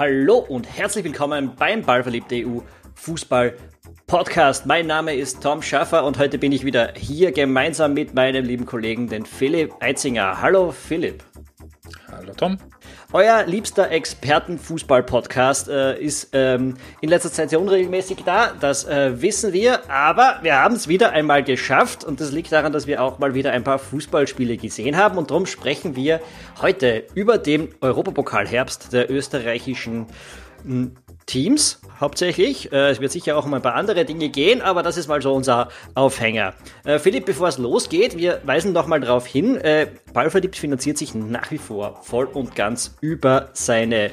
Hallo und herzlich willkommen beim Ballverliebte EU Fußball Podcast. Mein Name ist Tom Schaffer und heute bin ich wieder hier gemeinsam mit meinem lieben Kollegen, den Philipp Eitzinger. Hallo Philipp. Hallo Tom. Euer liebster Expertenfußball-Podcast äh, ist ähm, in letzter Zeit sehr unregelmäßig da, das äh, wissen wir, aber wir haben es wieder einmal geschafft und das liegt daran, dass wir auch mal wieder ein paar Fußballspiele gesehen haben und darum sprechen wir heute über den Europapokalherbst der österreichischen Teams hauptsächlich. Äh, es wird sicher auch um ein paar andere Dinge gehen, aber das ist mal so unser Aufhänger. Äh, Philipp, bevor es losgeht, wir weisen noch mal darauf hin, äh, Ballverliebt finanziert sich nach wie vor voll und ganz über seine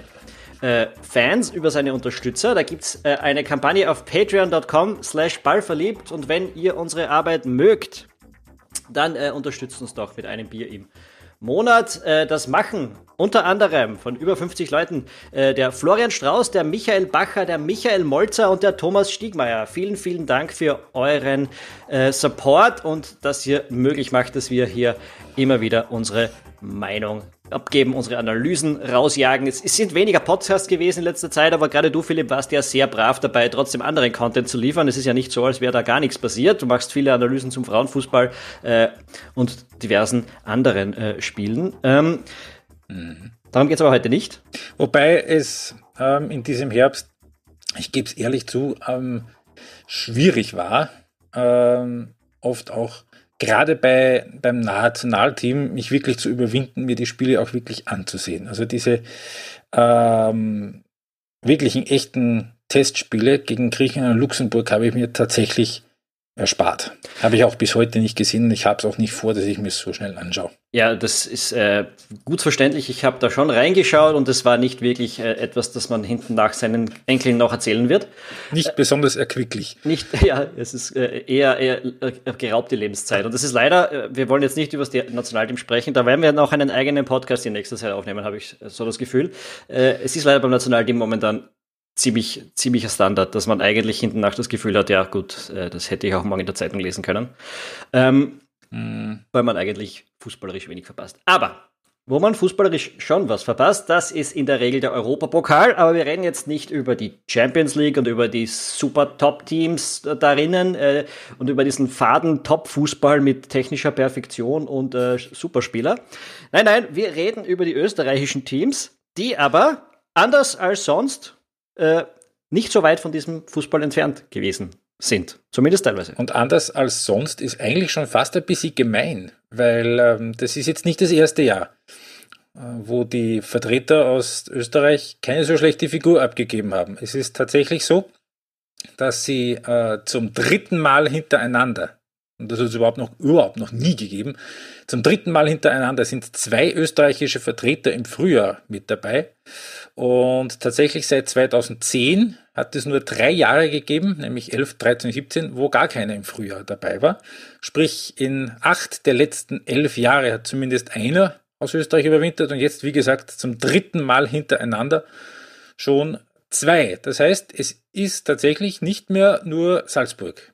äh, Fans, über seine Unterstützer. Da gibt es äh, eine Kampagne auf patreon.com slash ballverliebt und wenn ihr unsere Arbeit mögt, dann äh, unterstützt uns doch mit einem Bier im Monat. Äh, das machen unter anderem von über 50 Leuten äh, der Florian Strauß, der Michael Bacher, der Michael Molzer und der Thomas Stiegmeier. Vielen, vielen Dank für euren äh, Support und dass ihr möglich macht, dass wir hier immer wieder unsere Meinung abgeben, unsere Analysen rausjagen. Es, es, sind weniger Podcasts gewesen in letzter Zeit, aber gerade du, Philipp, warst ja sehr brav dabei, trotzdem anderen Content zu liefern. Es ist ja nicht so, als wäre da gar nichts passiert. Du machst viele Analysen zum Frauenfußball äh, und diversen anderen äh, Spielen. Ähm, mhm. Darum geht es aber heute nicht. Wobei es ähm, in diesem Herbst, ich gebe es ehrlich zu, ähm, schwierig war, ähm, oft auch gerade bei, beim Nationalteam mich wirklich zu überwinden, mir die Spiele auch wirklich anzusehen. Also diese ähm, wirklichen echten Testspiele gegen Griechenland und Luxemburg habe ich mir tatsächlich erspart. Habe ich auch bis heute nicht gesehen. Ich habe es auch nicht vor, dass ich mir so schnell anschaue. Ja, das ist äh, gut verständlich. Ich habe da schon reingeschaut und es war nicht wirklich äh, etwas, das man hinten nach seinen Enkeln noch erzählen wird. Nicht äh, besonders erquicklich. Nicht, ja, es ist äh, eher, eher äh, geraubte Lebenszeit. Und das ist leider, äh, wir wollen jetzt nicht über das Nationalteam sprechen, da werden wir noch einen eigenen Podcast in nächster Zeit aufnehmen, habe ich so das Gefühl. es ist leider beim Nationalteam momentan ziemlich, ziemlicher Standard, dass man eigentlich hinten nach das Gefühl hat, ja gut, äh, das hätte ich auch morgen in der Zeitung lesen können. Ähm, mhm. Weil man eigentlich fußballerisch wenig verpasst. Aber wo man fußballerisch schon was verpasst, das ist in der Regel der Europapokal. Aber wir reden jetzt nicht über die Champions League und über die super Top-Teams darinnen äh, und über diesen faden Top-Fußball mit technischer Perfektion und äh, Superspieler. Nein, nein, wir reden über die österreichischen Teams, die aber anders als sonst äh, nicht so weit von diesem Fußball entfernt gewesen sind. Zumindest teilweise. Und anders als sonst ist eigentlich schon fast ein bisschen gemein, weil ähm, das ist jetzt nicht das erste Jahr, äh, wo die Vertreter aus Österreich keine so schlechte Figur abgegeben haben. Es ist tatsächlich so, dass sie äh, zum dritten Mal hintereinander das hat es überhaupt noch, überhaupt noch nie gegeben. Zum dritten Mal hintereinander sind zwei österreichische Vertreter im Frühjahr mit dabei. Und tatsächlich seit 2010 hat es nur drei Jahre gegeben, nämlich 11, 13, 17, wo gar keiner im Frühjahr dabei war. Sprich, in acht der letzten elf Jahre hat zumindest einer aus Österreich überwintert und jetzt, wie gesagt, zum dritten Mal hintereinander schon zwei. Das heißt, es ist tatsächlich nicht mehr nur Salzburg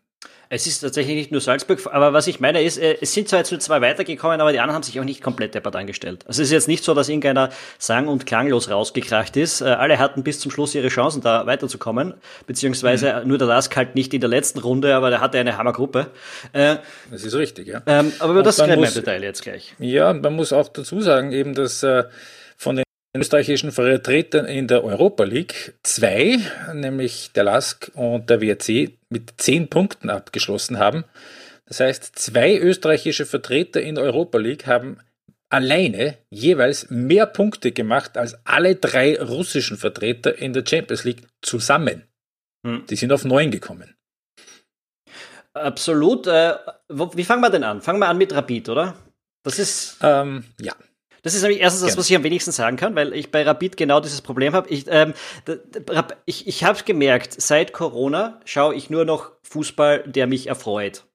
es ist tatsächlich nicht nur Salzburg, aber was ich meine ist, äh, es sind zwar jetzt nur zwei weitergekommen, aber die anderen haben sich auch nicht komplett deppert angestellt. Also es ist jetzt nicht so, dass irgendeiner sang- und klanglos rausgekracht ist. Äh, alle hatten bis zum Schluss ihre Chancen, da weiterzukommen, beziehungsweise mhm. nur der Lask halt nicht in der letzten Runde, aber der hatte eine Hammergruppe. Äh, das ist richtig, ja. Ähm, aber über und das reden wir im Detail jetzt gleich. Ja, man muss auch dazu sagen, eben, dass den österreichischen Vertretern in der Europa League zwei, nämlich der LASK und der WRC, mit zehn Punkten abgeschlossen haben. Das heißt, zwei österreichische Vertreter in der Europa League haben alleine jeweils mehr Punkte gemacht als alle drei russischen Vertreter in der Champions League zusammen. Hm. Die sind auf neun gekommen. Absolut. Äh, wie fangen wir denn an? Fangen wir an mit Rapid, oder? Das ist. Ähm, ja. Das ist nämlich erstens das, was ich am wenigsten sagen kann, weil ich bei Rapid genau dieses Problem habe. Ich, ähm, ich, ich habe gemerkt, seit Corona schaue ich nur noch Fußball, der mich erfreut.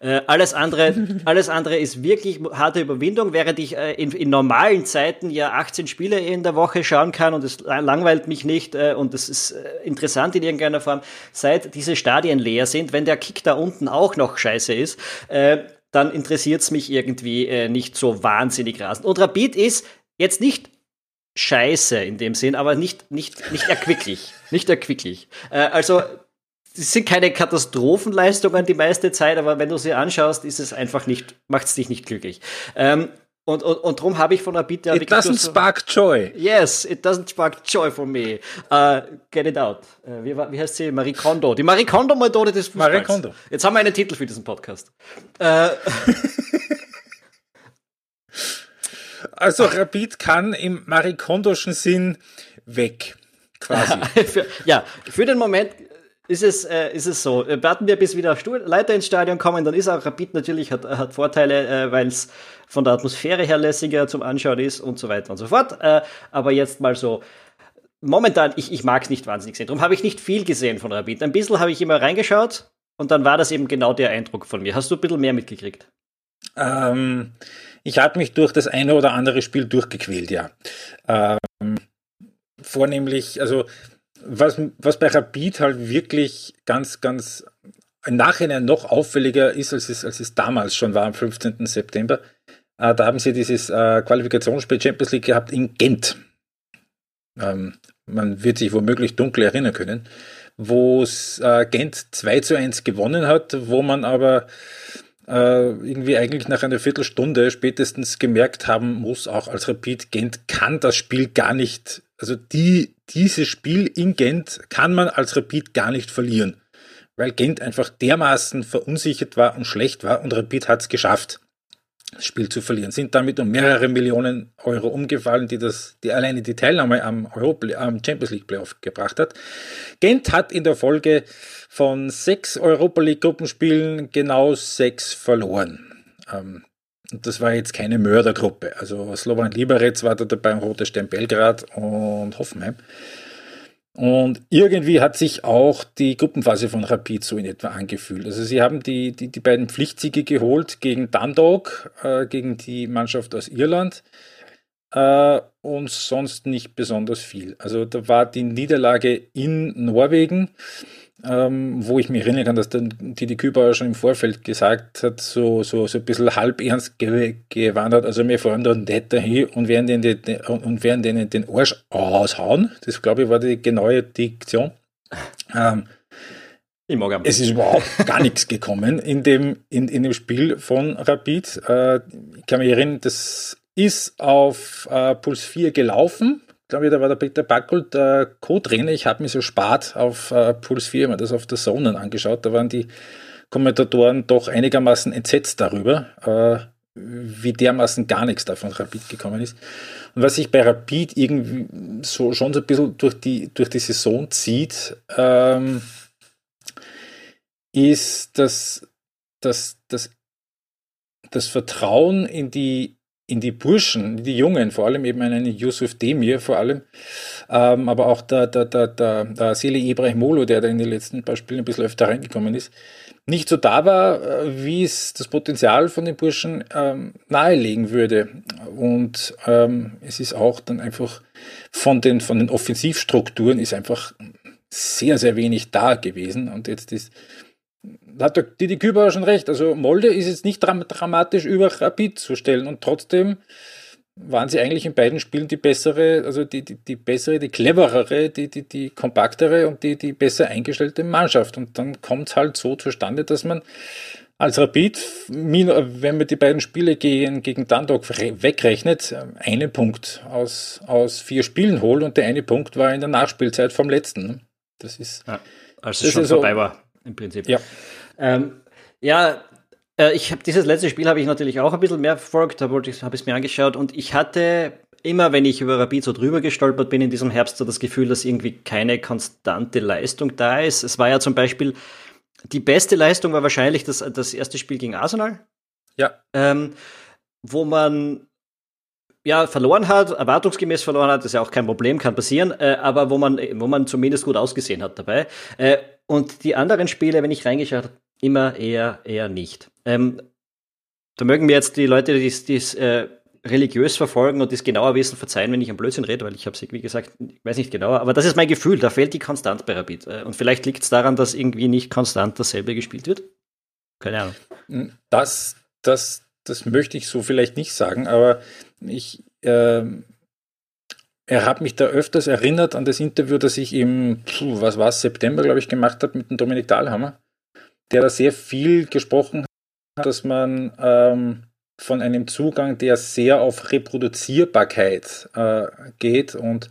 Äh, alles andere, alles andere ist wirklich harte Überwindung, während ich äh, in, in, normalen Zeiten ja 18 Spiele in der Woche schauen kann und es langweilt mich nicht äh, und es ist äh, interessant in irgendeiner Form. Seit diese Stadien leer sind, wenn der Kick da unten auch noch scheiße ist, äh, dann interessiert es mich irgendwie äh, nicht so wahnsinnig rasend. Und Rapid ist jetzt nicht scheiße in dem Sinn, aber nicht, nicht, nicht erquicklich. nicht erquicklich. Äh, also, es sind keine Katastrophenleistungen die meiste Zeit, aber wenn du sie anschaust, ist es einfach nicht, macht es dich nicht glücklich. Ähm, und, und, und darum habe ich von Abita... It doesn't spark joy. Yes, it doesn't spark joy for me. Uh, get it out. Uh, wie, wie heißt sie? Marie Kondo. Die Marie Kondo-Methode des Fußballs. Marie Kondo. Jetzt haben wir einen Titel für diesen Podcast. Uh, also Rapid kann im Marie Kondoschen Sinn weg. Quasi. für, ja, für den Moment ist es, äh, ist es so. Warten wir, bis wieder Leiter ins Stadion kommen, dann ist auch Rapid natürlich, hat, hat Vorteile, äh, weil es von der Atmosphäre her lässiger zum Anschauen ist und so weiter und so fort. Äh, aber jetzt mal so, momentan, ich, ich mag es nicht wahnsinnig sehen. Darum habe ich nicht viel gesehen von Rapid. Ein bisschen habe ich immer reingeschaut und dann war das eben genau der Eindruck von mir. Hast du ein bisschen mehr mitgekriegt? Ähm, ich habe mich durch das eine oder andere Spiel durchgequält, ja. Ähm, vornehmlich, also was, was bei Rapid halt wirklich ganz, ganz im Nachhinein noch auffälliger ist, als es, als es damals schon war, am 15. September, äh, da haben sie dieses äh, Qualifikationsspiel Champions League gehabt in Gent. Ähm, man wird sich womöglich dunkel erinnern können, wo äh, Gent 2 zu 1 gewonnen hat, wo man aber äh, irgendwie eigentlich nach einer Viertelstunde spätestens gemerkt haben muss, auch als Rapid Gent kann das Spiel gar nicht, also die, dieses Spiel in Gent kann man als Rapid gar nicht verlieren, weil Gent einfach dermaßen verunsichert war und schlecht war und Rapid hat es geschafft das Spiel zu verlieren. Sind damit um mehrere Millionen Euro umgefallen, die das, die alleine die Teilnahme am, Europa, am Champions League Playoff gebracht hat. Gent hat in der Folge von sechs Europa League Gruppenspielen genau sechs verloren. Ähm, und das war jetzt keine Mördergruppe. Also Slovan Liberec war da dabei, Roter Stern Belgrad und Hoffenheim. Und irgendwie hat sich auch die Gruppenphase von Rapid so in etwa angefühlt. Also sie haben die, die, die beiden Pflichtsiege geholt gegen Dundalk, äh, gegen die Mannschaft aus Irland äh, und sonst nicht besonders viel. Also da war die Niederlage in Norwegen ähm, wo ich mich erinnern kann, dass der Didi Kübauer schon im Vorfeld gesagt hat, so, so, so ein bisschen halb ernst ge gewarnt hat, also wir fahren da nicht dahin und werden denen den, und werden denen den Arsch aushauen. Das, glaube ich, war die genaue Diktion. Ähm, ich mag es ist überhaupt gar nichts gekommen in dem, in, in dem Spiel von Rapid. Äh, ich kann mich erinnern, das ist auf äh, Puls 4 gelaufen glaube ich, da war der Peter Backel der Co-Trainer. Ich habe mir so spart auf äh, Puls 4 mir das auf der Zone angeschaut. Da waren die Kommentatoren doch einigermaßen entsetzt darüber, äh, wie dermaßen gar nichts davon Rapid gekommen ist. Und was sich bei Rapid irgendwie so schon so ein bisschen durch die, durch die Saison zieht, ähm, ist, dass, dass, dass das Vertrauen in die in die Burschen, die Jungen, vor allem eben einen Yusuf Demir vor allem, ähm, aber auch der, der, der, der, der Seli Ibrahimolo, der da in den letzten paar Spielen ein bisschen öfter reingekommen ist, nicht so da war, äh, wie es das Potenzial von den Burschen ähm, nahelegen würde. Und ähm, es ist auch dann einfach von den, von den Offensivstrukturen ist einfach sehr, sehr wenig da gewesen. Und jetzt ist hat der Didi Küber schon recht. Also Molde ist jetzt nicht dramatisch über Rapid zu stellen und trotzdem waren sie eigentlich in beiden Spielen die bessere, also die, die, die bessere, die cleverere, die, die, die kompaktere und die, die besser eingestellte Mannschaft. Und dann kommt es halt so zustande, dass man als Rapid, wenn man die beiden Spiele gegen, gegen Dundalk wegrechnet, einen Punkt aus, aus vier Spielen holt und der eine Punkt war in der Nachspielzeit vom letzten. Das ist. Ja, als es schon vorbei so, war im Prinzip. Ja, ähm, ja äh, ich habe dieses letzte Spiel habe ich natürlich auch ein bisschen mehr verfolgt, da wollte ich, habe ich es mir angeschaut und ich hatte immer, wenn ich über Rapid so drüber gestolpert bin in diesem Herbst, so das Gefühl, dass irgendwie keine konstante Leistung da ist. Es war ja zum Beispiel die beste Leistung war wahrscheinlich das, das erste Spiel gegen Arsenal. Ja. Ähm, wo man ja, verloren hat, erwartungsgemäß verloren hat, ist ja auch kein Problem, kann passieren, äh, aber wo man, wo man zumindest gut ausgesehen hat dabei. Äh, und die anderen Spiele, wenn ich reingeschaut habe, immer eher, eher nicht. Ähm, da mögen mir jetzt die Leute, die es äh, religiös verfolgen und das genauer wissen, verzeihen, wenn ich am Blödsinn rede, weil ich habe es, wie gesagt, weiß nicht genauer, aber das ist mein Gefühl, da fehlt die Konstanz bei Rapid. Äh, und vielleicht liegt es daran, dass irgendwie nicht konstant dasselbe gespielt wird. Keine Ahnung. Das, das, das möchte ich so vielleicht nicht sagen, aber ich, äh, er hat mich da öfters erinnert an das Interview, das ich im, was war September, glaube ich, gemacht habe mit dem Dominik Dahlhammer, der da sehr viel gesprochen hat, dass man ähm, von einem Zugang, der sehr auf Reproduzierbarkeit äh, geht und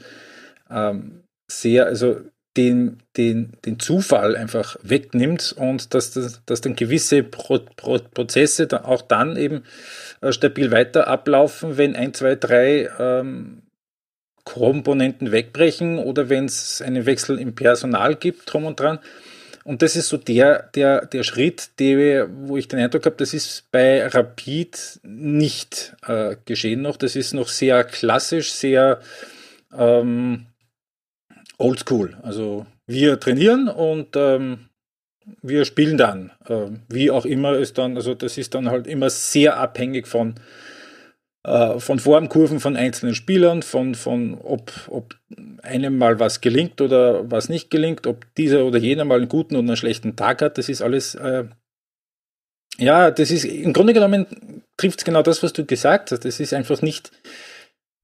ähm, sehr, also den, den, den Zufall einfach wegnimmt und dass, dass, dass dann gewisse Pro, Pro, Prozesse dann auch dann eben äh, stabil weiter ablaufen, wenn ein, zwei, drei ähm, Komponenten wegbrechen oder wenn es einen Wechsel im Personal gibt, drum und dran. Und das ist so der, der, der Schritt, der, wo ich den Eindruck habe, das ist bei Rapid nicht äh, geschehen noch. Das ist noch sehr klassisch, sehr ähm, oldschool. Also wir trainieren und ähm, wir spielen dann. Äh, wie auch immer es dann, also das ist dann halt immer sehr abhängig von äh, von Formkurven von einzelnen Spielern, von, von ob, ob einem mal was gelingt oder was nicht gelingt, ob dieser oder jener mal einen guten oder einen schlechten Tag hat, das ist alles, äh, ja, das ist im Grunde genommen trifft es genau das, was du gesagt hast. Das ist einfach nicht,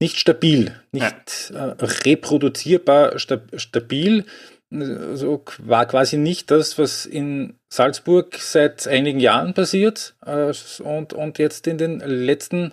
nicht stabil, nicht ja. äh, reproduzierbar sta stabil. Also war quasi nicht das, was in Salzburg seit einigen Jahren passiert äh, und, und jetzt in den letzten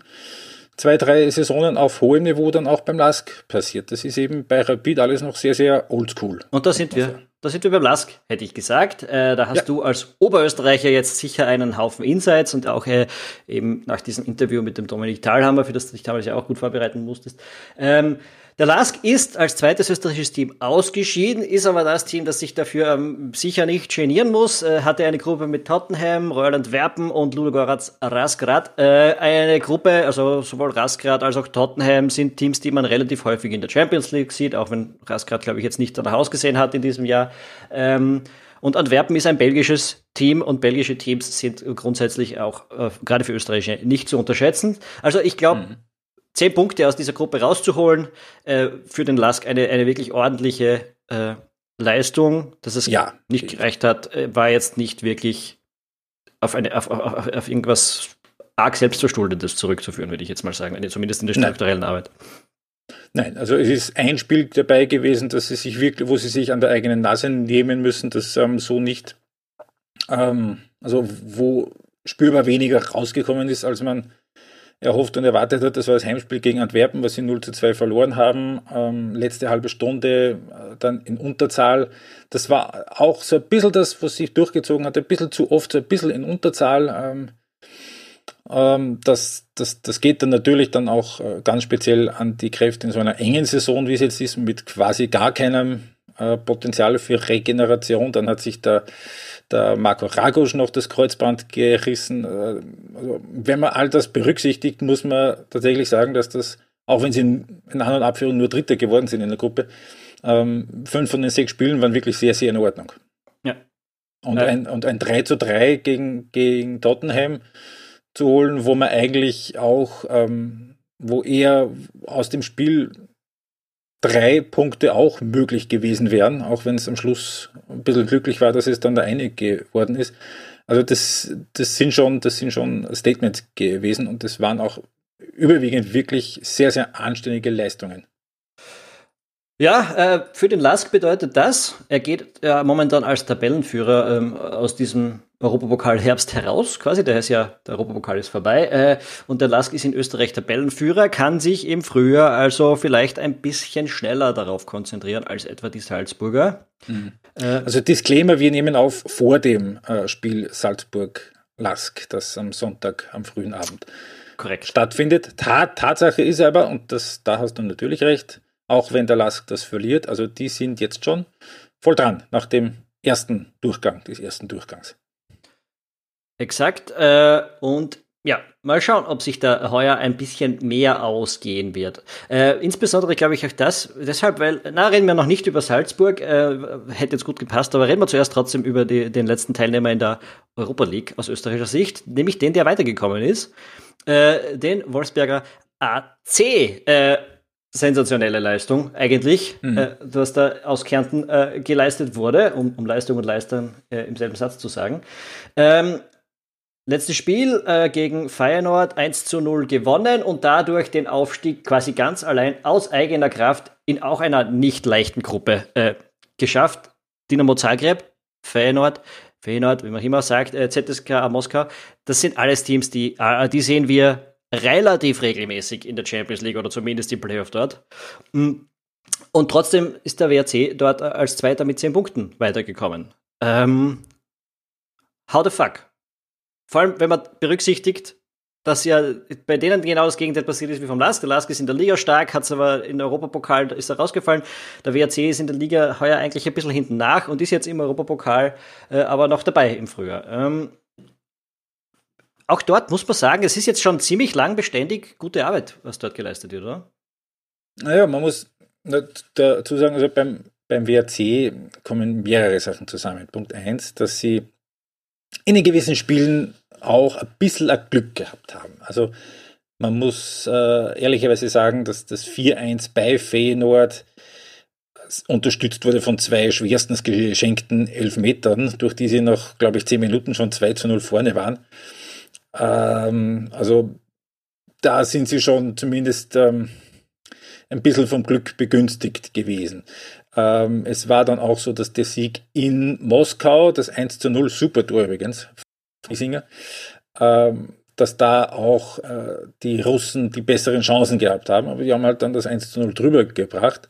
zwei, drei Saisonen auf hohem Niveau dann auch beim Lask passiert. Das ist eben bei Rapid alles noch sehr, sehr oldschool. Und da sind wir. Da sind wir beim Lask, hätte ich gesagt. Äh, da hast ja. du als Oberösterreicher jetzt sicher einen Haufen Insights und auch äh, eben nach diesem Interview mit dem Dominik Thalhammer, für das du dich damals ja auch gut vorbereiten musstest. Ähm, der LASK ist als zweites österreichisches Team ausgeschieden, ist aber das Team, das sich dafür ähm, sicher nicht genieren muss. Äh, hatte eine Gruppe mit Tottenham, Royal Antwerpen und Ludogorets Rasgrad. Äh, eine Gruppe, also sowohl Rasgrad als auch Tottenham sind Teams, die man relativ häufig in der Champions League sieht, auch wenn Rasgrad, glaube ich, jetzt nicht nach Haus gesehen hat in diesem Jahr. Ähm, und Antwerpen ist ein belgisches Team und belgische Teams sind grundsätzlich auch äh, gerade für Österreicher nicht zu unterschätzen. Also ich glaube, mhm zehn Punkte aus dieser Gruppe rauszuholen, äh, für den Lask eine, eine wirklich ordentliche äh, Leistung. Dass es ja. nicht gereicht hat, äh, war jetzt nicht wirklich auf, eine, auf, auf, auf irgendwas arg selbstverschuldetes zurückzuführen, würde ich jetzt mal sagen, zumindest in der strukturellen Nein. Arbeit. Nein, also es ist ein Spiel dabei gewesen, dass sie sich wirklich, wo sie sich an der eigenen Nase nehmen müssen, das ähm, so nicht, ähm, also wo spürbar weniger rausgekommen ist, als man erhofft und erwartet hat. Das war das Heimspiel gegen Antwerpen, was sie 0 zu 2 verloren haben. Ähm, letzte halbe Stunde äh, dann in Unterzahl. Das war auch so ein bisschen das, was sich durchgezogen hat, ein bisschen zu oft, so ein bisschen in Unterzahl. Ähm, ähm, das, das, das geht dann natürlich dann auch äh, ganz speziell an die Kräfte in so einer engen Saison, wie es jetzt ist, mit quasi gar keinem äh, Potenzial für Regeneration. Dann hat sich der der Marco Ragosch noch das Kreuzband gerissen. Äh, also, wenn man all das berücksichtigt, muss man tatsächlich sagen, dass das, auch wenn sie in, in anderen Abführungen nur Dritter geworden sind in der Gruppe, ähm, fünf von den sechs Spielen waren wirklich sehr, sehr in Ordnung. Ja. Und, ja. Ein, und ein 3 zu 3 gegen, gegen Tottenham zu holen, wo man eigentlich auch, ähm, wo er aus dem Spiel drei Punkte auch möglich gewesen wären, auch wenn es am Schluss ein bisschen glücklich war, dass es dann der eine geworden ist. Also das, das sind schon, das sind schon Statements gewesen und das waren auch überwiegend wirklich sehr, sehr anständige Leistungen. Ja, äh, für den Lask bedeutet das, er geht ja momentan als Tabellenführer ähm, aus diesem Europapokal Herbst heraus, quasi, der ist ja, der Europapokal ist vorbei, äh, und der Lask ist in Österreich Tabellenführer, kann sich im Frühjahr also vielleicht ein bisschen schneller darauf konzentrieren als etwa die Salzburger. Mhm. Äh, also Disclaimer, wir nehmen auf vor dem äh, Spiel Salzburg-Lask, das am Sonntag am frühen Abend korrekt stattfindet. Tat, Tatsache ist aber, und das, da hast du natürlich recht, auch wenn der Lask das verliert. Also die sind jetzt schon voll dran nach dem ersten Durchgang, des ersten Durchgangs. Exakt. Äh, und ja, mal schauen, ob sich da heuer ein bisschen mehr ausgehen wird. Äh, insbesondere glaube ich auch das, deshalb, weil, na, reden wir noch nicht über Salzburg, äh, hätte jetzt gut gepasst, aber reden wir zuerst trotzem über die, den letzten Teilnehmer in der Europa League aus österreichischer Sicht, nämlich den, der weitergekommen ist, äh, den Wolfsberger AC. Sensationelle Leistung eigentlich, mhm. äh, was da aus Kärnten äh, geleistet wurde, um, um, Leistung und Leistern äh, im selben Satz zu sagen. Ähm, letztes Spiel äh, gegen Feyenoord 1 zu 0 gewonnen und dadurch den Aufstieg quasi ganz allein aus eigener Kraft in auch einer nicht leichten Gruppe äh, geschafft. Dynamo Zagreb, Feyenoord, Feyenoord, wie man immer sagt, äh, ZSK Moskau, das sind alles Teams, die, die sehen wir relativ regelmäßig in der Champions League oder zumindest im Playoff dort. Mm. Und trotzdem ist der WRC dort als Zweiter mit zehn Punkten weitergekommen. Ähm, how the fuck? Vor allem, wenn man berücksichtigt, dass ja bei denen genau das Gegenteil passiert ist wie vom Lask. Der Lask ist in der Liga stark, hat es aber in Europapokal ist er rausgefallen. Der WRC ist in der Liga heuer eigentlich ein bisschen hinten nach und ist jetzt im Europapokal äh, aber noch dabei im Frühjahr. Ähm, auch dort muss man sagen, es ist jetzt schon ziemlich lang beständig gute Arbeit, was dort geleistet wird, oder? Naja, man muss dazu sagen, also beim, beim WRC kommen mehrere Sachen zusammen. Punkt eins, dass sie in den gewissen Spielen auch ein bisschen ein Glück gehabt haben. Also man muss äh, ehrlicherweise sagen, dass das 4-1 bei Feyenoord unterstützt wurde von zwei schwerstens geschenkten Elfmetern, durch die sie noch, glaube ich, zehn Minuten schon 2 zu 0 vorne waren. Ähm, also da sind sie schon zumindest ähm, ein bisschen vom Glück begünstigt gewesen. Ähm, es war dann auch so, dass der Sieg in Moskau, das 1 zu 0 Supertor übrigens, Friesinger, ähm, dass da auch äh, die Russen die besseren Chancen gehabt haben, aber die haben halt dann das 1 zu 0 drüber gebracht.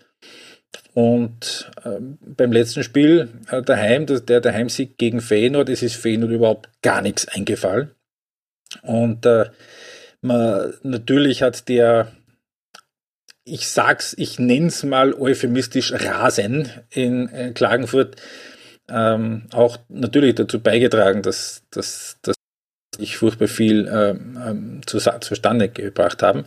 Und äh, beim letzten Spiel äh, daheim, das, der Daheimsieg gegen Feyenoord, es ist Feyenoord überhaupt gar nichts eingefallen. Und äh, man, natürlich hat der, ich sag's, ich nenn's mal euphemistisch Rasen in äh, Klagenfurt ähm, auch natürlich dazu beigetragen, dass, dass, dass ich furchtbar viel ähm, ähm zu, zustande gebracht haben.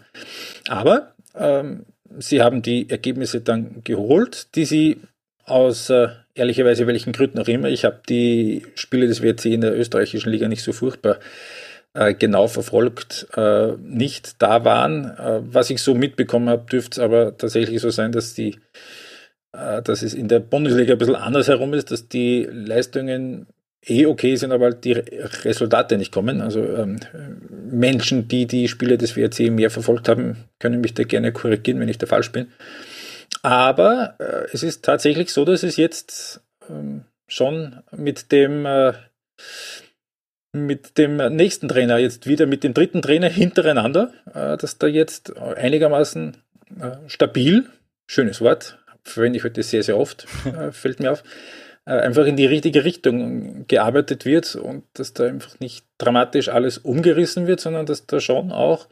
Aber ähm, sie haben die Ergebnisse dann geholt, die sie aus äh, ehrlicherweise welchen Gründen auch immer. Ich habe die Spiele des WRC in der österreichischen Liga nicht so furchtbar genau verfolgt, äh, nicht da waren. Äh, was ich so mitbekommen habe, dürfte es aber tatsächlich so sein, dass die äh, dass es in der Bundesliga ein bisschen anders herum ist, dass die Leistungen eh okay sind, aber halt die Resultate nicht kommen. Also ähm, Menschen, die die Spiele des WRC mehr verfolgt haben, können mich da gerne korrigieren, wenn ich da falsch bin. Aber äh, es ist tatsächlich so, dass es jetzt ähm, schon mit dem äh, mit dem nächsten Trainer jetzt wieder mit dem dritten Trainer hintereinander, äh, dass da jetzt einigermaßen äh, stabil, schönes Wort, verwende ich heute sehr, sehr oft, äh, fällt mir auf, einfach in die richtige Richtung gearbeitet wird und dass da einfach nicht dramatisch alles umgerissen wird, sondern dass da schon auch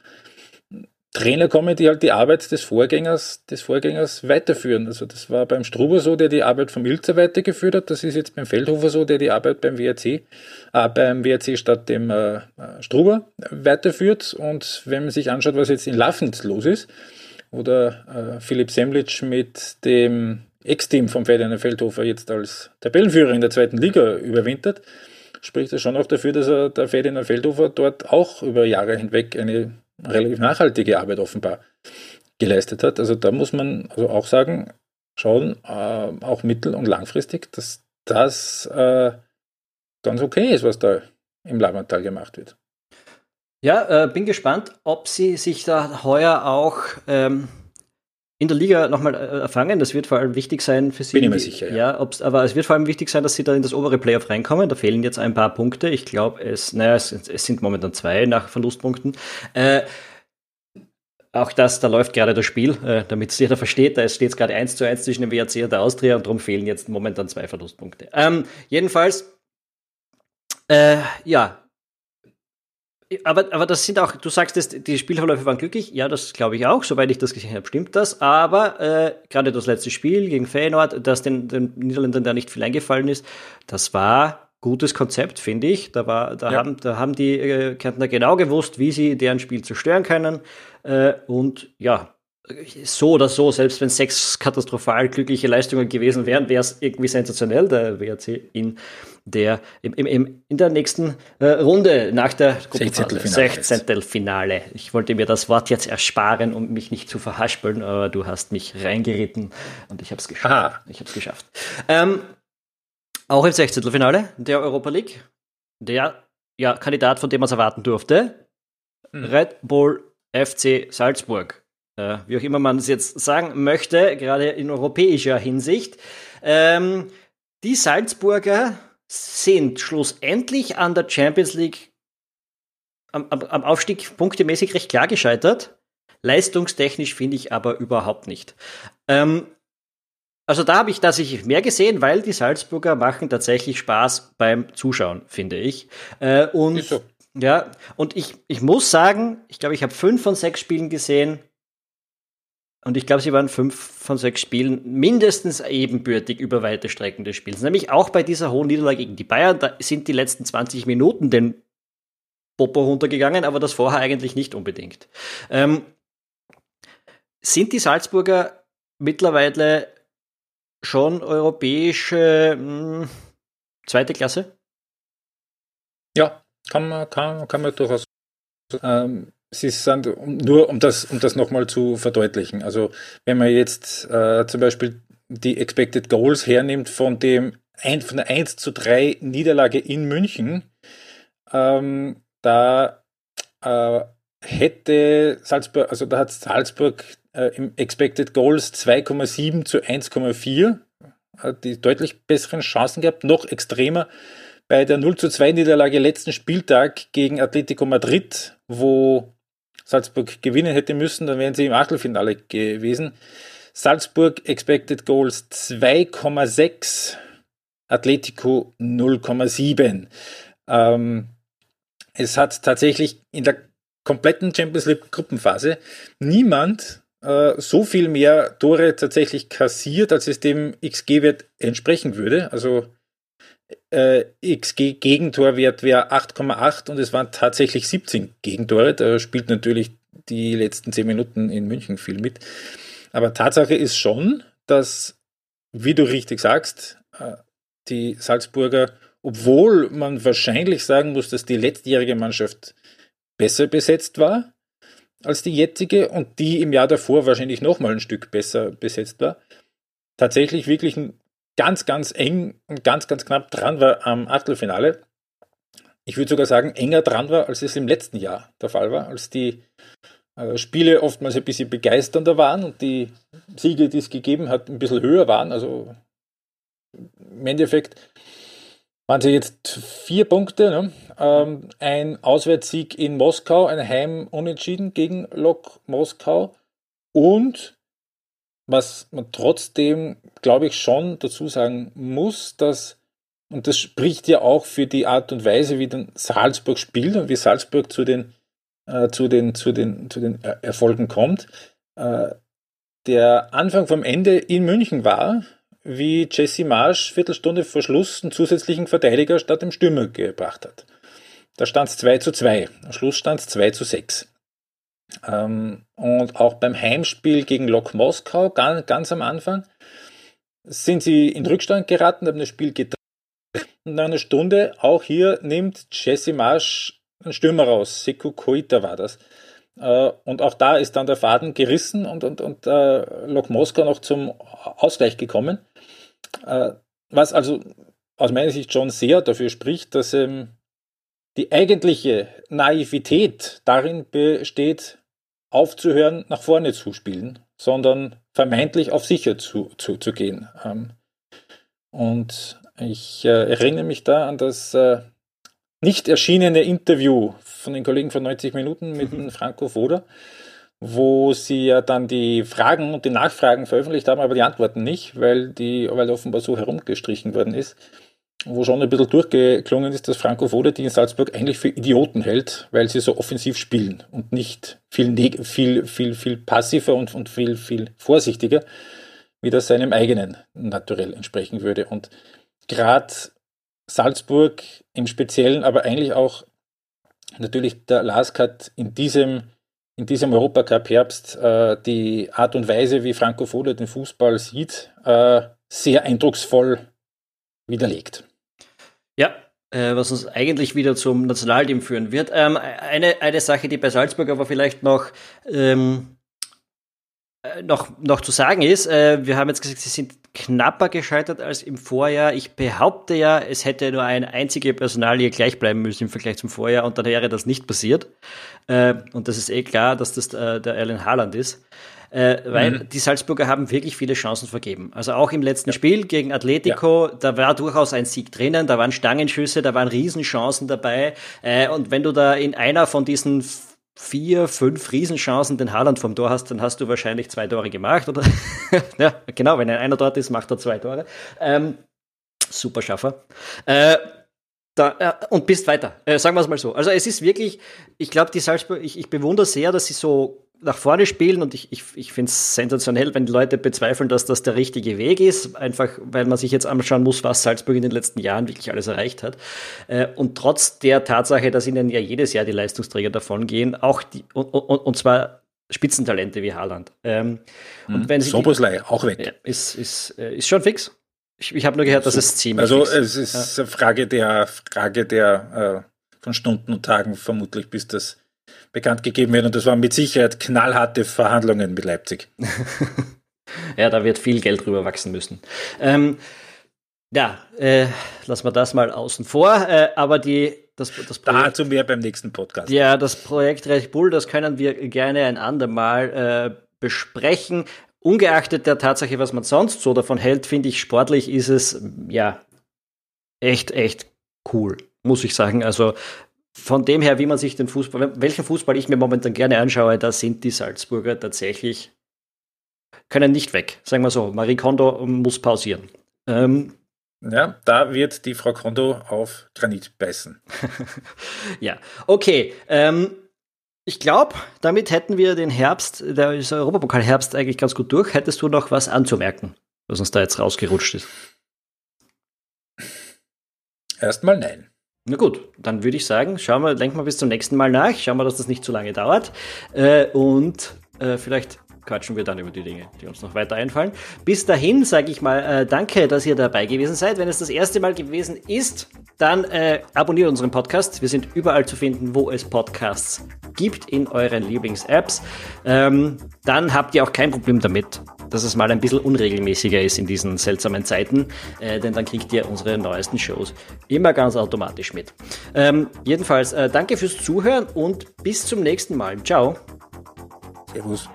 Trainer kommen, die halt die Arbeit des Vorgängers, des Vorgängers weiterführen. Also das war beim Struber so, der die Arbeit vom Ilzer weitergeführt hat. Das ist jetzt beim Feldhofer so, der die Arbeit beim WRC, äh, beim WRC statt dem äh, äh, Struber weiterführt. Und wenn man sich anschaut, was jetzt in Laffens los ist, oder äh, Philipp Semlitsch mit dem Ex-Team von Ferdinand Feldhofer jetzt als Tabellenführer in der zweiten Liga überwintert, spricht das schon auch dafür, dass er der Ferdinand Feldhofer dort auch über Jahre hinweg eine relativ nachhaltige Arbeit offenbar geleistet hat. Also da muss man also auch sagen, schauen, äh, auch mittel- und langfristig, dass das äh, ganz okay ist, was da im Lavantal gemacht wird. Ja, äh, bin gespannt, ob sie sich da heuer auch ähm, in der Liga nochmal äh, fangen. Das wird vor allem wichtig sein für sie. Bin ich mir sicher, ja. ja aber es wird vor allem wichtig sein, dass sie da in das obere Playoff reinkommen. Da fehlen jetzt ein paar Punkte. Ich glaube, es, naja, es, es, sind momentan zwei nach Verlustpunkten. Äh, auch das, da läuft gerade das Spiel, äh, damit es jeder versteht. Da steht es gerade 1 zu 1 zwischen dem WRC und der Austria und darum fehlen jetzt momentan zwei Verlustpunkte. Ähm, jedenfalls, äh, ja, aber, aber das sind auch, du sagst, dass die Spielverläufe waren glücklich. Ja, das glaube ich auch. Soweit ich das gesehen habe, stimmt das. Aber äh, gerade das letzte Spiel gegen Feyenoord, das den, den Niederländern da nicht viel eingefallen ist, das war gutes Konzept, finde ich. Da, war, da, ja. haben, da haben die äh, Kärntner genau gewusst, wie sie deren Spiel zerstören können. Äh, und ja, so oder so, selbst wenn sechs katastrophal glückliche Leistungen gewesen wären, wäre es irgendwie sensationell, der WRC in der, im, im, in der nächsten äh, Runde nach der Sechzehntelfinale. Ich wollte mir das Wort jetzt ersparen, um mich nicht zu verhaspeln, aber du hast mich reingeritten und ich habe es geschafft. Aha. Ich habe es geschafft. Ähm, auch im Sechzehntelfinale der Europa League, der ja, Kandidat, von dem man es erwarten durfte. Hm. Red Bull FC Salzburg. Äh, wie auch immer man es jetzt sagen möchte, gerade in europäischer Hinsicht. Ähm, die Salzburger sind schlussendlich an der Champions League am, am, am Aufstieg punktemäßig recht klar gescheitert. Leistungstechnisch finde ich aber überhaupt nicht. Ähm, also da habe ich tatsächlich mehr gesehen, weil die Salzburger machen tatsächlich Spaß beim Zuschauen, finde ich. Äh, und so. ja, und ich, ich muss sagen, ich glaube, ich habe fünf von sechs Spielen gesehen. Und ich glaube, sie waren fünf von sechs Spielen mindestens ebenbürtig über weite Strecken des Spiels. Nämlich auch bei dieser hohen Niederlage gegen die Bayern, da sind die letzten 20 Minuten den Popo runtergegangen, aber das vorher eigentlich nicht unbedingt. Ähm, sind die Salzburger mittlerweile schon europäische mh, hm, zweite Klasse? Ja, kann man, kann, kann man durchaus. Ähm, Sie sind, nur um das, um das nochmal zu verdeutlichen, also wenn man jetzt äh, zum Beispiel die Expected Goals hernimmt von dem von der 1 zu 3 Niederlage in München, ähm, da äh, hätte Salzburg, also da hat Salzburg äh, im Expected Goals 2,7 zu 1,4, hat die deutlich besseren Chancen gehabt, noch extremer bei der 0 zu 2 Niederlage letzten Spieltag gegen Atletico Madrid, wo Salzburg gewinnen hätte müssen, dann wären sie im Achtelfinale gewesen. Salzburg Expected Goals 2,6, Atletico 0,7. Ähm, es hat tatsächlich in der kompletten Champions League Gruppenphase niemand äh, so viel mehr Tore tatsächlich kassiert, als es dem XG-Wert entsprechen würde. Also äh, XG-Gegentorwert wäre 8,8 und es waren tatsächlich 17 Gegentore. Da spielt natürlich die letzten 10 Minuten in München viel mit. Aber Tatsache ist schon, dass, wie du richtig sagst, äh, die Salzburger, obwohl man wahrscheinlich sagen muss, dass die letztjährige Mannschaft besser besetzt war, als die jetzige und die im Jahr davor wahrscheinlich nochmal ein Stück besser besetzt war, tatsächlich wirklich ganz, ganz eng und ganz, ganz knapp dran war am Achtelfinale. Ich würde sogar sagen, enger dran war, als es im letzten Jahr der Fall war, als die äh, Spiele oftmals ein bisschen begeisternder waren und die Siege, die es gegeben hat, ein bisschen höher waren. Also im Endeffekt waren sie jetzt vier Punkte. Ne? Ähm, ein Auswärtssieg in Moskau, ein Heim-Unentschieden gegen Lok Moskau und was man trotzdem, glaube ich, schon dazu sagen muss, dass, und das spricht ja auch für die Art und Weise, wie dann Salzburg spielt und wie Salzburg zu den, äh, zu den, zu den, zu den Erfolgen kommt, äh, der Anfang vom Ende in München war, wie Jesse Marsch Viertelstunde vor Schluss einen zusätzlichen Verteidiger statt dem Stürmer gebracht hat. Da stand es 2 zu 2. Am Schluss stand es 2 zu 6. Ähm, und auch beim Heimspiel gegen Lok Moskau, ganz, ganz am Anfang, sind sie in Rückstand geraten, haben das Spiel gedreht. Und nach einer Stunde, auch hier, nimmt Jesse Marsch einen Stürmer raus. Seku Koita war das. Äh, und auch da ist dann der Faden gerissen und, und, und äh, Lok Moskau noch zum Ausgleich gekommen. Äh, was also aus meiner Sicht schon sehr dafür spricht, dass ähm, die eigentliche Naivität darin besteht, aufzuhören, nach vorne zu spielen, sondern vermeintlich auf sicher zu, zu, zu gehen. Ähm, und ich äh, erinnere mich da an das äh, nicht erschienene Interview von den Kollegen von 90 Minuten mit mhm. Franco Foda, wo sie ja dann die Fragen und die Nachfragen veröffentlicht haben, aber die Antworten nicht, weil die, weil offenbar so herumgestrichen worden ist. Wo schon ein bisschen durchgeklungen ist, dass Franco Foda die in Salzburg eigentlich für Idioten hält, weil sie so offensiv spielen und nicht viel, viel, viel, viel passiver und, und viel, viel vorsichtiger, wie das seinem eigenen naturell entsprechen würde. Und gerade Salzburg im Speziellen, aber eigentlich auch natürlich der LASK hat in diesem in diesem Europacup-Herbst äh, die Art und Weise, wie Franco Foda den Fußball sieht, äh, sehr eindrucksvoll widerlegt. Ja, äh, was uns eigentlich wieder zum Nationalteam führen wird. Ähm, eine, eine Sache, die bei Salzburg aber vielleicht noch ähm, äh, noch, noch zu sagen ist, äh, wir haben jetzt gesagt, sie sind knapper gescheitert als im Vorjahr. Ich behaupte ja, es hätte nur eine einzige Personalie gleich bleiben müssen im Vergleich zum Vorjahr und dann wäre das nicht passiert. Äh, und das ist eh klar, dass das äh, der Erlen Haaland ist. Äh, weil mhm. die Salzburger haben wirklich viele Chancen vergeben. Also auch im letzten ja. Spiel gegen Atletico, ja. da war durchaus ein Sieg drinnen, da waren Stangenschüsse, da waren Riesenchancen dabei. Äh, und wenn du da in einer von diesen vier, fünf Riesenchancen den Haaland vom Tor hast, dann hast du wahrscheinlich zwei Tore gemacht. Oder? ja, genau, wenn einer dort ist, macht er zwei Tore. Ähm, super Schaffer. Äh, da, äh, und bist weiter. Äh, sagen wir es mal so. Also es ist wirklich, ich glaube, die Salzburg, ich, ich bewundere sehr, dass sie so nach vorne spielen und ich, ich, ich finde es sensationell, wenn die Leute bezweifeln, dass das der richtige Weg ist, einfach weil man sich jetzt anschauen muss, was Salzburg in den letzten Jahren wirklich alles erreicht hat. Äh, und trotz der Tatsache, dass ihnen ja jedes Jahr die Leistungsträger davon gehen, auch die, und, und, und zwar Spitzentalente wie Haaland. Ähm, und mhm. wenn sie Soboslei, auch weg. Ist, ist, äh, ist schon fix. Ich, ich habe nur gehört, dass es ziemlich Also es ist ja. eine Frage der, Frage der äh, von Stunden und Tagen vermutlich, bis das bekannt gegeben wird. Und das waren mit Sicherheit knallharte Verhandlungen mit Leipzig. ja, da wird viel Geld drüber wachsen müssen. Ähm, ja, äh, lassen wir das mal außen vor. Äh, aber die, das, das Projekt, Dazu mehr beim nächsten Podcast. Ja, das Projekt Red Bull, das können wir gerne ein andermal äh, besprechen. Ungeachtet der Tatsache, was man sonst so davon hält, finde ich, sportlich ist es ja echt, echt cool, muss ich sagen. Also von dem her, wie man sich den Fußball, welchen Fußball ich mir momentan gerne anschaue, da sind die Salzburger tatsächlich, können nicht weg. Sagen wir so, Marie Kondo muss pausieren. Ähm, ja, da wird die Frau Kondo auf Granit beißen. ja, okay. Ähm, ich glaube, damit hätten wir den Herbst, der Europapokal-Herbst eigentlich ganz gut durch. Hättest du noch was anzumerken, was uns da jetzt rausgerutscht ist? Erstmal nein. Na gut, dann würde ich sagen, schauen wir, denken wir bis zum nächsten Mal nach, schauen wir, dass das nicht zu lange dauert. Äh, und äh, vielleicht quatschen wir dann über die Dinge, die uns noch weiter einfallen. Bis dahin sage ich mal äh, danke, dass ihr dabei gewesen seid. Wenn es das erste Mal gewesen ist, dann äh, abonniert unseren Podcast. Wir sind überall zu finden, wo es Podcasts gibt, in euren Lieblings-Apps. Ähm, dann habt ihr auch kein Problem damit, dass es mal ein bisschen unregelmäßiger ist in diesen seltsamen Zeiten, äh, denn dann kriegt ihr unsere neuesten Shows immer ganz automatisch mit. Ähm, jedenfalls, äh, danke fürs Zuhören und bis zum nächsten Mal. Ciao. Servus.